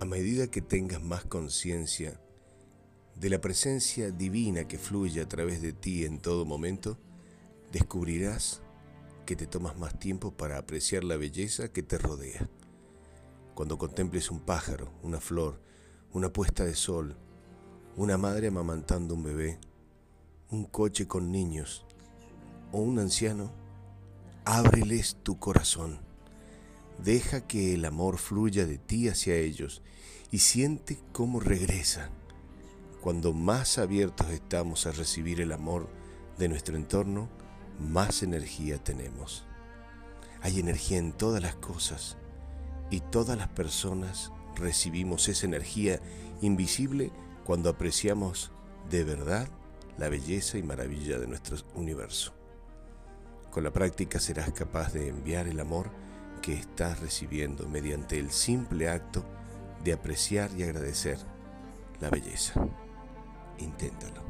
A medida que tengas más conciencia de la presencia divina que fluye a través de ti en todo momento, descubrirás que te tomas más tiempo para apreciar la belleza que te rodea. Cuando contemples un pájaro, una flor, una puesta de sol, una madre amamantando un bebé, un coche con niños o un anciano, ábreles tu corazón. Deja que el amor fluya de ti hacia ellos y siente cómo regresa. Cuando más abiertos estamos a recibir el amor de nuestro entorno, más energía tenemos. Hay energía en todas las cosas y todas las personas recibimos esa energía invisible cuando apreciamos de verdad la belleza y maravilla de nuestro universo. Con la práctica serás capaz de enviar el amor que estás recibiendo mediante el simple acto de apreciar y agradecer la belleza. Inténtalo.